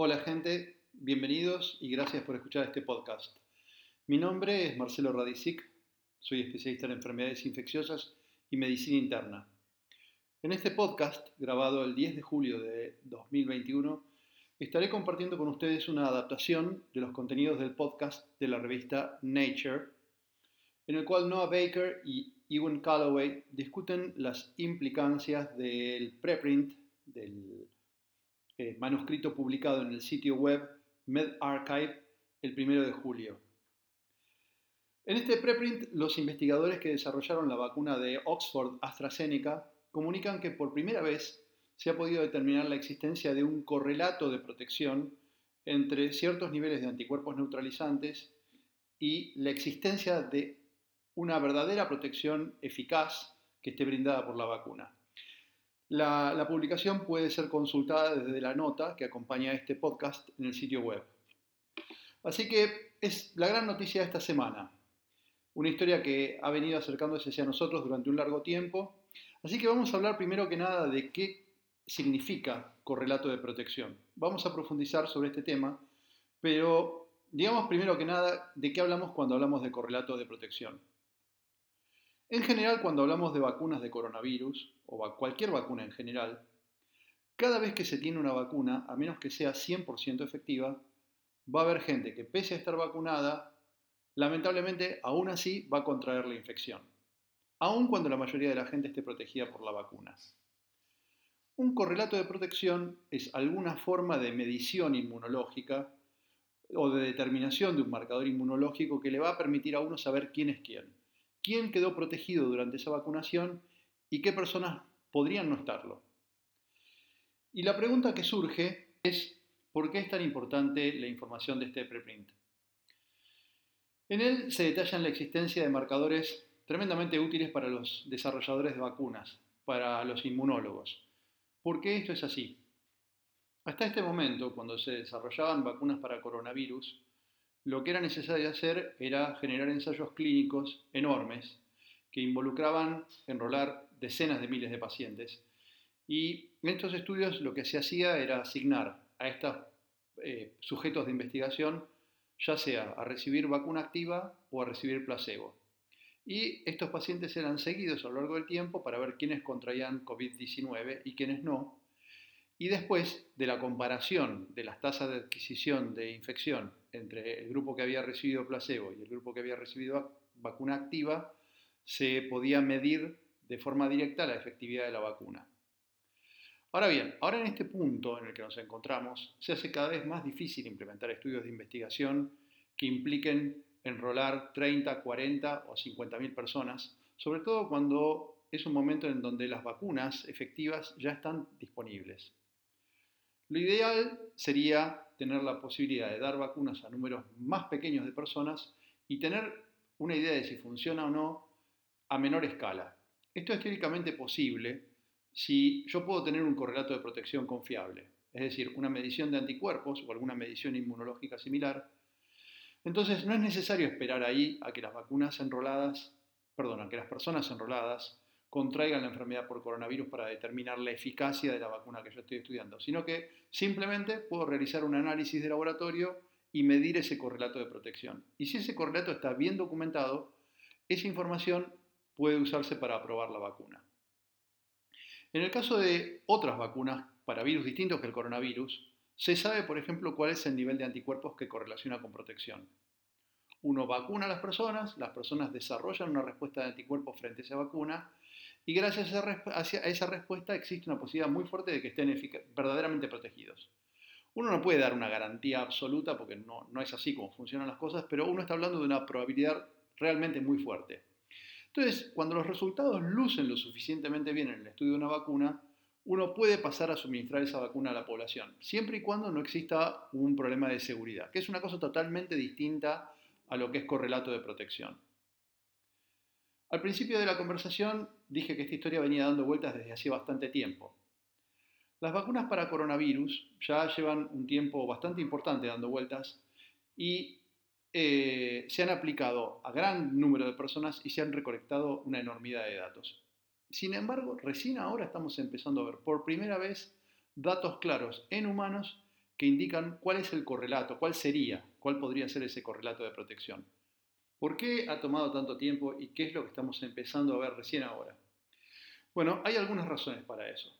Hola gente, bienvenidos y gracias por escuchar este podcast. Mi nombre es Marcelo Radicic, soy especialista en enfermedades infecciosas y medicina interna. En este podcast, grabado el 10 de julio de 2021, estaré compartiendo con ustedes una adaptación de los contenidos del podcast de la revista Nature, en el cual Noah Baker y Ewan Calloway discuten las implicancias del preprint, del eh, manuscrito publicado en el sitio web MedArchive el 1 de julio. En este preprint, los investigadores que desarrollaron la vacuna de Oxford AstraZeneca comunican que por primera vez se ha podido determinar la existencia de un correlato de protección entre ciertos niveles de anticuerpos neutralizantes y la existencia de una verdadera protección eficaz que esté brindada por la vacuna. La, publicación puede ser consultada desde la nota que acompaña este podcast en el sitio web. Así que es la gran noticia de esta semana. Una historia que ha venido acercándose hacia nosotros durante un largo tiempo. Así que vamos a hablar primero que nada de qué significa correlato de protección. Vamos a profundizar sobre este tema, pero digamos primero que nada de qué hablamos cuando hablamos de correlato de protección. En general, cuando hablamos de vacunas de coronavirus, o cualquier vacuna en general, cada vez que se tiene una vacuna, a menos que sea 100% efectiva, va a haber gente que pese a estar vacunada, lamentablemente aún así va a contraer la infección, aun cuando la mayoría de la gente esté protegida por la vacuna. Un correlato de protección es alguna forma de medición inmunológica o de determinación de un marcador inmunológico que le va a permitir a uno saber quién es quién quién quedó protegido durante esa vacunación y qué personas podrían no estarlo. Y la pregunta que surge es, ¿por qué es tan importante la información de este preprint? En él se detallan la existencia de marcadores tremendamente útiles para los desarrolladores de vacunas, para los inmunólogos. ¿Por qué esto es así? Hasta este momento, cuando se desarrollaban vacunas para coronavirus, lo que era necesario hacer era generar ensayos clínicos enormes que involucraban enrolar decenas de miles de pacientes. Y en estos estudios lo que se hacía era asignar a estos eh, sujetos de investigación ya sea a recibir vacuna activa o a recibir placebo. Y estos pacientes eran seguidos a lo largo del tiempo para ver quiénes contraían COVID-19 y quiénes no, y después de la comparación de las tasas de adquisición de infección entre el grupo que había recibido placebo y el grupo que había recibido vacuna activa, se podía medir de forma directa la efectividad de la vacuna. Ahora bien, ahora en este punto en el que nos encontramos, se hace cada vez más difícil implementar estudios de investigación que impliquen enrolar 30, 40 o 50 mil personas, sobre todo cuando es un momento en donde las vacunas efectivas ya están disponibles. Lo ideal sería tener la posibilidad de dar vacunas a números más pequeños de personas y tener una idea de si funciona o no a menor escala. Esto es teóricamente posible si yo puedo tener un correlato de protección confiable, es decir, una medición de anticuerpos o alguna medición inmunológica similar. Entonces no es necesario esperar ahí a que las vacunas enroladas, perdón, a que las personas enroladas contraigan la enfermedad por coronavirus para determinar la eficacia de la vacuna que yo estoy estudiando, sino que simplemente puedo realizar un análisis de laboratorio y medir ese correlato de protección. Y si ese correlato está bien documentado, esa información puede usarse para aprobar la vacuna. En el caso de otras vacunas para virus distintos que el coronavirus, se sabe, por ejemplo, cuál es el nivel de anticuerpos que correlaciona con protección. Uno vacuna a las personas, las personas desarrollan una respuesta de anticuerpos frente a esa vacuna y gracias a esa, respuesta existe una posibilidad muy fuerte de que estén verdaderamente protegidos. Uno no puede dar una garantía absoluta porque no, no es así como funcionan las cosas, pero uno está hablando de una probabilidad realmente muy fuerte. Entonces, cuando los resultados lucen lo suficientemente bien en el estudio de una vacuna, uno puede pasar a suministrar esa vacuna a la población, siempre y cuando no exista un problema de seguridad, que es una cosa totalmente distinta a lo que es correlato de protección. Al principio de la conversación dije que esta historia venía dando vueltas desde hace bastante tiempo. Las vacunas para coronavirus ya llevan un tiempo bastante importante dando vueltas y eh, se han aplicado a gran número de personas y se han recolectado una enormidad de datos. Sin embargo, recién ahora estamos empezando a ver por primera vez datos claros en humanos que indican cuál es el correlato, cuál sería, cuál podría ser ese correlato de protección. ¿Por qué ha tomado tanto tiempo y qué es lo que estamos empezando a ver recién ahora? Bueno, hay algunas razones para eso.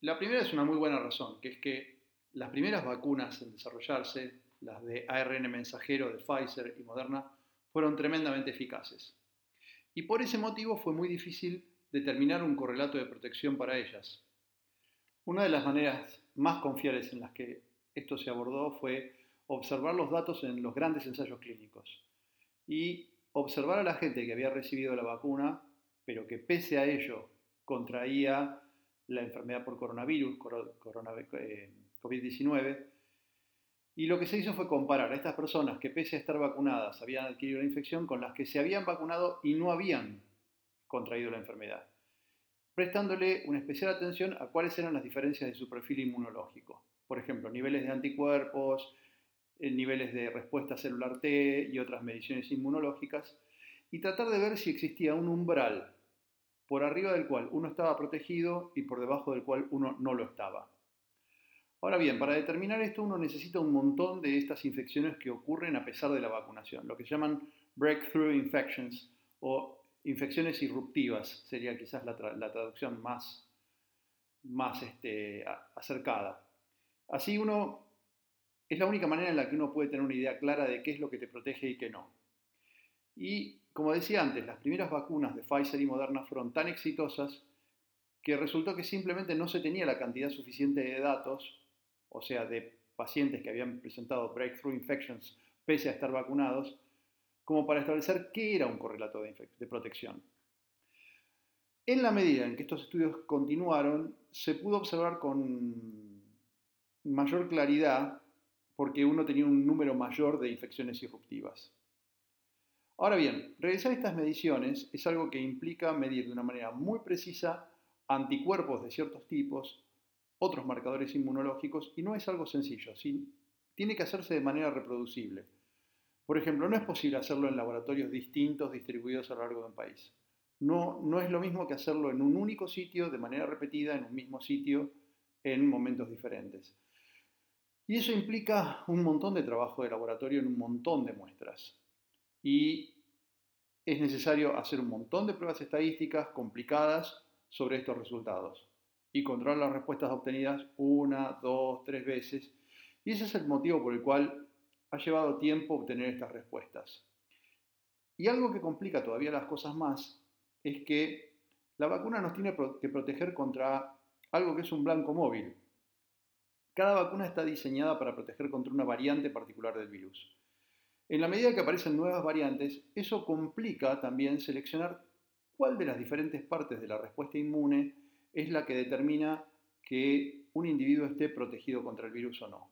La primera es una muy buena razón, que es que las primeras vacunas en desarrollarse, las de ARN mensajero de Pfizer y Moderna, fueron tremendamente eficaces. Y por ese motivo fue muy difícil determinar un correlato de protección para ellas. Una de las maneras más confiables en las que esto se abordó fue observar los datos en los grandes ensayos clínicos y observar a la gente que había recibido la vacuna, pero que pese a ello contraía la enfermedad por coronavirus, COVID-19, eh, y lo que se hizo fue comparar a estas personas que pese a estar vacunadas habían adquirido la infección con las que se habían vacunado y no habían contraído la enfermedad, prestándole una especial atención a cuáles eran las diferencias de su perfil inmunológico. Por ejemplo, niveles de anticuerpos, niveles de respuesta celular T y otras mediciones inmunológicas, y tratar de ver si existía un umbral por arriba del cual uno estaba protegido y por debajo del cual uno no lo estaba. Ahora bien, para determinar esto uno necesita un montón de estas infecciones que ocurren a pesar de la vacunación, lo que se llaman breakthrough infections o infecciones irruptivas, sería quizás la, traducción más, más este, acercada. Así uno, es la única manera en la que uno puede tener una idea clara de qué es lo que te protege y qué no. Y como decía antes, las primeras vacunas de Pfizer y Moderna fueron tan exitosas que resultó que simplemente no se tenía la cantidad suficiente de datos, o sea, de pacientes que habían presentado breakthrough infections pese a estar vacunados, como para establecer qué era un correlato de, de protección. En la medida en que estos estudios continuaron, se pudo observar con mayor claridad porque uno tenía un número mayor de infecciones irruptivas. Ahora bien, realizar estas mediciones es algo que implica medir de una manera muy precisa anticuerpos de ciertos tipos, otros marcadores inmunológicos, y no es algo sencillo, tiene que hacerse de manera reproducible. Por ejemplo, no es posible hacerlo en laboratorios distintos distribuidos a lo largo de un país. No es lo mismo que hacerlo en un único sitio, de manera repetida, en un mismo sitio, en momentos diferentes. Y eso implica un montón de trabajo de laboratorio en un montón de muestras y es necesario hacer un montón de pruebas estadísticas complicadas sobre estos resultados y controlar las respuestas obtenidas una, dos, tres veces. Y ese es el motivo por el cual ha llevado tiempo obtener estas respuestas. Y algo que complica todavía las cosas más es que la vacuna nos tiene que proteger contra algo que es un blanco móvil. Cada vacuna está diseñada para proteger contra una variante particular del virus. En la medida que aparecen nuevas variantes, eso complica también seleccionar cuál de las diferentes partes de la respuesta inmune es la que determina que un individuo esté protegido contra el virus o no.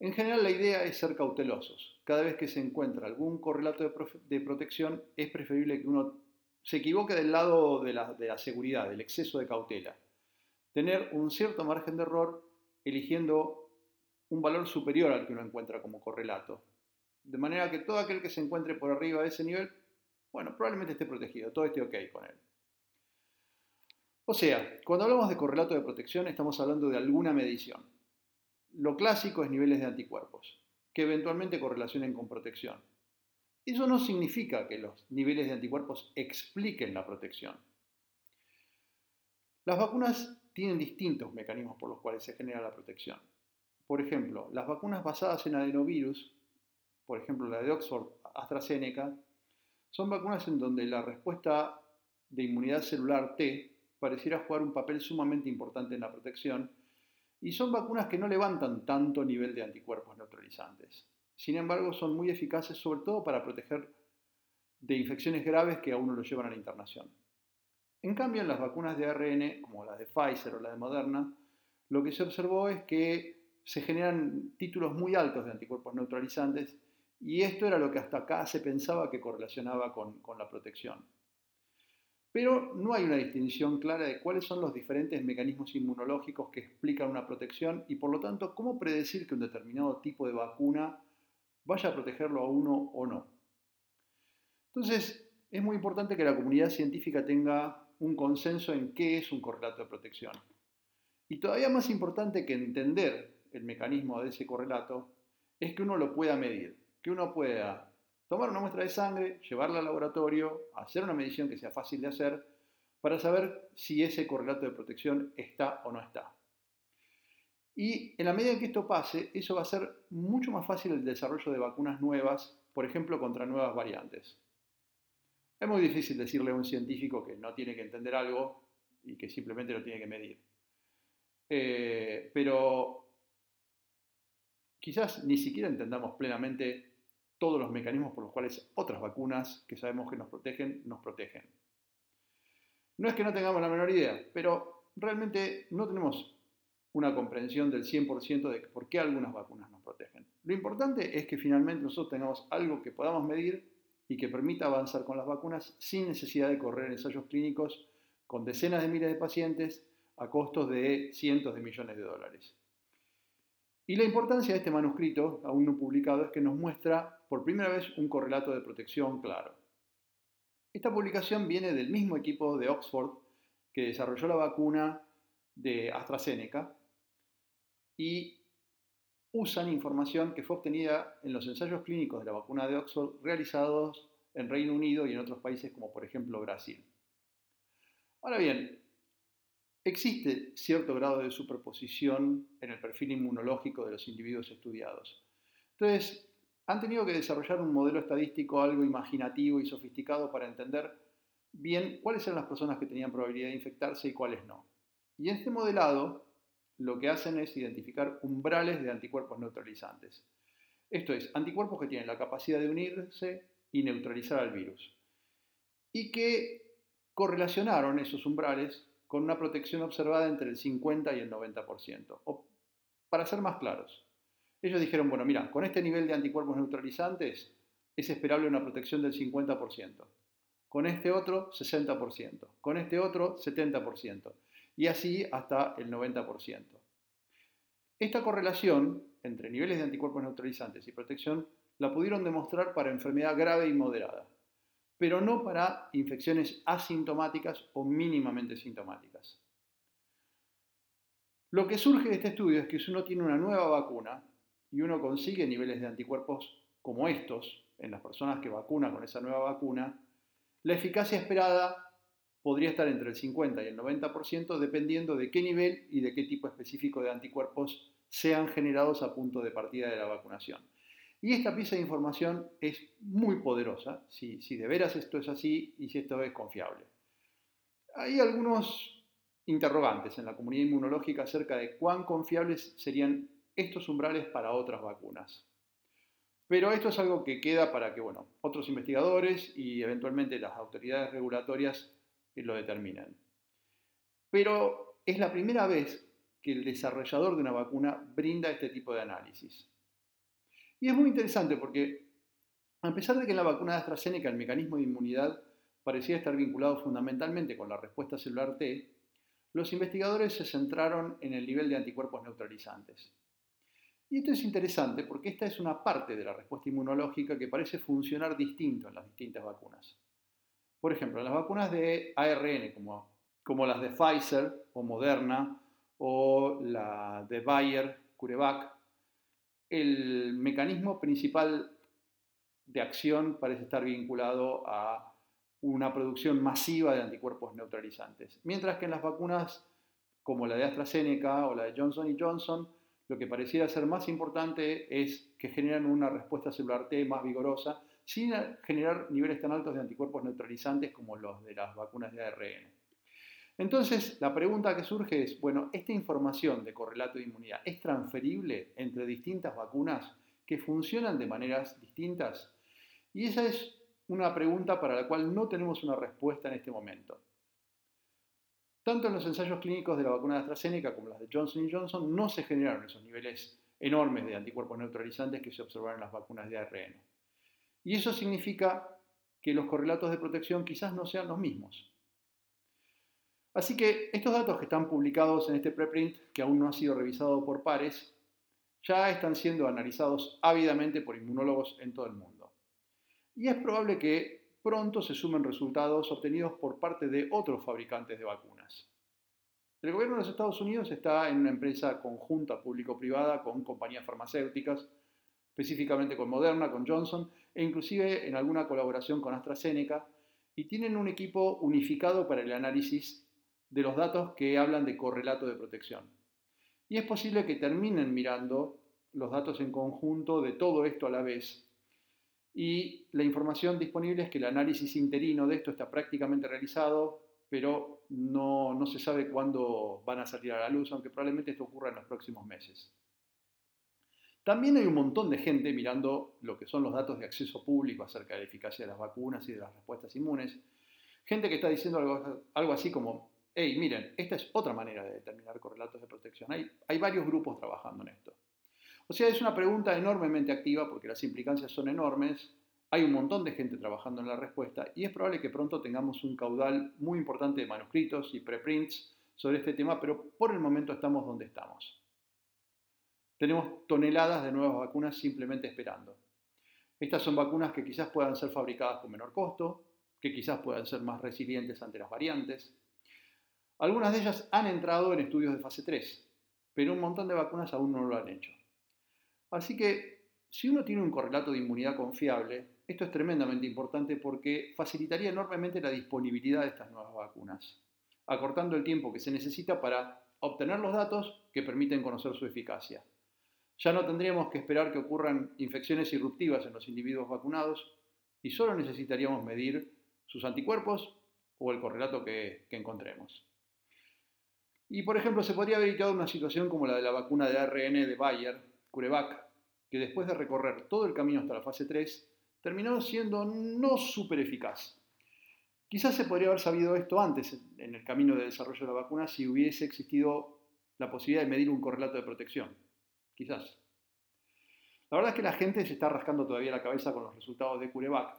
En general la idea es ser cautelosos. Cada vez que se encuentra algún correlato de, protección es preferible que uno se equivoque del lado de la, de la seguridad, del exceso de cautela. Tener un cierto margen de error eligiendo un valor superior al que uno encuentra como correlato. De manera que todo aquel que se encuentre por arriba de ese nivel, bueno, probablemente esté protegido, todo esté ok con él. O sea, cuando hablamos de correlato de protección estamos hablando de alguna medición. Lo clásico es niveles de anticuerpos, que eventualmente correlacionen con protección. Eso no significa que los niveles de anticuerpos expliquen la protección. Las vacunas tienen distintos mecanismos por los cuales se genera la protección. Por ejemplo, las vacunas basadas en adenovirus, por ejemplo la de Oxford AstraZeneca, son vacunas en donde la respuesta de inmunidad celular T pareciera jugar un papel sumamente importante en la protección y son vacunas que no levantan tanto nivel de anticuerpos neutralizantes. Sin embargo, son muy eficaces sobre todo para proteger de infecciones graves que a uno lo llevan a la internación. En cambio, en las vacunas de ARN, como las de Pfizer o la de Moderna, lo que se observó es que se generan títulos muy altos de anticuerpos neutralizantes y esto era lo que hasta acá se pensaba que correlacionaba con, la protección. Pero no hay una distinción clara de cuáles son los diferentes mecanismos inmunológicos que explican una protección y por lo tanto cómo predecir que un determinado tipo de vacuna vaya a protegerlo a uno o no. Entonces, es muy importante que la comunidad científica tenga un consenso en qué es un correlato de protección. Y todavía más importante que entender el mecanismo de ese correlato es que uno lo pueda medir, que uno pueda tomar una muestra de sangre, llevarla al laboratorio, hacer una medición que sea fácil de hacer, para saber si ese correlato de protección está o no está. Y en la medida en que esto pase, eso va a ser mucho más fácil el desarrollo de vacunas nuevas, por ejemplo, contra nuevas variantes. Es muy difícil decirle a un científico que no tiene que entender algo y que simplemente lo tiene que medir. Eh, pero quizás ni siquiera entendamos plenamente todos los mecanismos por los cuales otras vacunas que sabemos que nos protegen, nos protegen. No es que no tengamos la menor idea, pero realmente no tenemos una comprensión del 100% de por qué algunas vacunas nos protegen. Lo importante es que finalmente nosotros tengamos algo que podamos medir y que permita avanzar con las vacunas sin necesidad de correr ensayos clínicos con decenas de miles de pacientes a costos de cientos de millones de dólares. Y la importancia de este manuscrito, aún no publicado, es que nos muestra por primera vez un correlato de protección claro. Esta publicación viene del mismo equipo de Oxford que desarrolló la vacuna de AstraZeneca y usan información que fue obtenida en los ensayos clínicos de la vacuna de Oxford realizados en Reino Unido y en otros países como por ejemplo Brasil. Ahora bien, existe cierto grado de superposición en el perfil inmunológico de los individuos estudiados. Entonces, han tenido que desarrollar un modelo estadístico algo imaginativo y sofisticado para entender bien cuáles eran las personas que tenían probabilidad de infectarse y cuáles no. Y este modelado lo que hacen es identificar umbrales de anticuerpos neutralizantes. Esto es, anticuerpos que tienen la capacidad de unirse y neutralizar al virus. Y que correlacionaron esos umbrales con una protección observada entre el 50 y el 90%. O, para ser más claros, ellos dijeron, bueno, mira, con este nivel de anticuerpos neutralizantes es esperable una protección del 50%. Con este otro, 60%. Con este otro, 70% y así hasta el 90%. Esta correlación entre niveles de anticuerpos neutralizantes y protección la pudieron demostrar para enfermedad grave y moderada, pero no para infecciones asintomáticas o mínimamente sintomáticas. Lo que surge de este estudio es que si uno tiene una nueva vacuna y uno consigue niveles de anticuerpos como estos en las personas que vacunan con esa nueva vacuna, la eficacia esperada podría estar entre el 50 y el 90% dependiendo de qué nivel y de qué tipo específico de anticuerpos sean generados a punto de partida de la vacunación. Y esta pieza de información es muy poderosa, si, si de veras esto es así y si esto es confiable. Hay algunos interrogantes en la comunidad inmunológica acerca de cuán confiables serían estos umbrales para otras vacunas. Pero esto es algo que queda para que bueno, otros investigadores y eventualmente las autoridades regulatorias lo determinan. Pero es la primera vez que el desarrollador de una vacuna brinda este tipo de análisis. Y es muy interesante porque, a pesar de que en la vacuna de AstraZeneca el mecanismo de inmunidad parecía estar vinculado fundamentalmente con la respuesta celular T, los investigadores se centraron en el nivel de anticuerpos neutralizantes. Y esto es interesante porque esta es una parte de la respuesta inmunológica que parece funcionar distinto en las distintas vacunas. Por ejemplo, las vacunas de ARN, como, como las de Pfizer o Moderna o la de Bayer, CureVac, el mecanismo principal de acción parece estar vinculado a una producción masiva de anticuerpos neutralizantes. Mientras que en las vacunas como la de AstraZeneca o la de Johnson Johnson, lo que pareciera ser más importante es que generan una respuesta celular T más vigorosa sin generar niveles tan altos de anticuerpos neutralizantes como los de las vacunas de ARN. Entonces, la pregunta que surge es, bueno, ¿esta información de correlato de inmunidad es transferible entre distintas vacunas que funcionan de maneras distintas? Y esa es una pregunta para la cual no tenemos una respuesta en este momento. Tanto en los ensayos clínicos de la vacuna de AstraZeneca como las de Johnson Johnson no se generaron esos niveles enormes de anticuerpos neutralizantes que se observaron en las vacunas de ARN. Y eso significa que los correlatos de protección quizás no sean los mismos. Así que estos datos que están publicados en este preprint, que aún no ha sido revisado por pares, ya están siendo analizados ávidamente por inmunólogos en todo el mundo. Y es probable que pronto se sumen resultados obtenidos por parte de otros fabricantes de vacunas. El gobierno de los Estados Unidos está en una empresa conjunta público-privada con compañías farmacéuticas, específicamente con Moderna, con Johnson, e inclusive en alguna colaboración con AstraZeneca, y tienen un equipo unificado para el análisis de los datos que hablan de correlato de protección. Y es posible que terminen mirando los datos en conjunto de todo esto a la vez. Y la información disponible es que el análisis interino de esto está prácticamente realizado, pero no, no se sabe cuándo van a salir a la luz, aunque probablemente esto ocurra en los próximos meses. También hay un montón de gente mirando lo que son los datos de acceso público acerca de la eficacia de las vacunas y de las respuestas inmunes. Gente que está diciendo algo, así como, hey, miren, esta es otra manera de determinar correlatos de protección. Hay, hay varios grupos trabajando en esto. O sea, es una pregunta enormemente activa porque las implicancias son enormes, hay un montón de gente trabajando en la respuesta y es probable que pronto tengamos un caudal muy importante de manuscritos y preprints sobre este tema, pero por el momento estamos donde estamos. Tenemos toneladas de nuevas vacunas simplemente esperando. Estas son vacunas que quizás puedan ser fabricadas con menor costo, que quizás puedan ser más resilientes ante las variantes. Algunas de ellas han entrado en estudios de fase 3, pero un montón de vacunas aún no lo han hecho. Así que si uno tiene un correlato de inmunidad confiable, esto es tremendamente importante porque facilitaría enormemente la disponibilidad de estas nuevas vacunas, acortando el tiempo que se necesita para obtener los datos que permiten conocer su eficacia. Ya no tendríamos que esperar que ocurran infecciones irruptivas en los individuos vacunados y solo necesitaríamos medir sus anticuerpos o el correlato que, encontremos. Y por ejemplo, se podría haber evitado una situación como la de la vacuna de ARN de Bayer, CureVac, que después de recorrer todo el camino hasta la fase 3, terminó siendo no súper eficaz. Quizás se podría haber sabido esto antes en el camino de desarrollo de la vacuna si hubiese existido la posibilidad de medir un correlato de protección quizás. La verdad es que la gente se está rascando todavía la cabeza con los resultados de CureVac.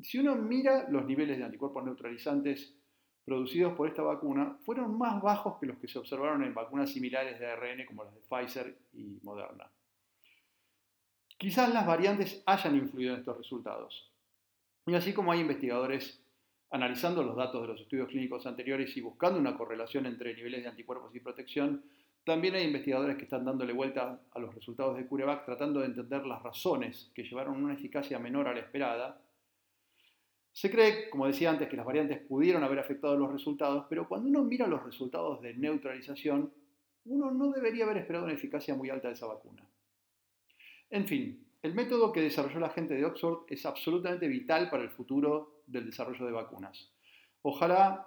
Si uno mira los niveles de anticuerpos neutralizantes producidos por esta vacuna, fueron más bajos que los que se observaron en vacunas similares de ARN como las de Pfizer y Moderna. Quizás las variantes hayan influido en estos resultados. Y así como hay investigadores analizando los datos de los estudios clínicos anteriores y buscando una correlación entre niveles de anticuerpos y protección, también hay investigadores que están dándole vuelta a los resultados de CureVac tratando de entender las razones que llevaron una eficacia menor a la esperada. Se cree, como decía antes, que las variantes pudieron haber afectado los resultados, pero cuando uno mira los resultados de neutralización, uno no debería haber esperado una eficacia muy alta de esa vacuna. En fin, el método que desarrolló la gente de Oxford es absolutamente vital para el futuro del desarrollo de vacunas. Ojalá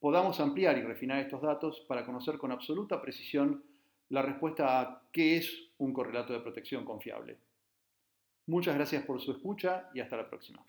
podamos ampliar y refinar estos datos para conocer con absoluta precisión la respuesta a qué es un correlato de protección confiable. Muchas gracias por su escucha y hasta la próxima.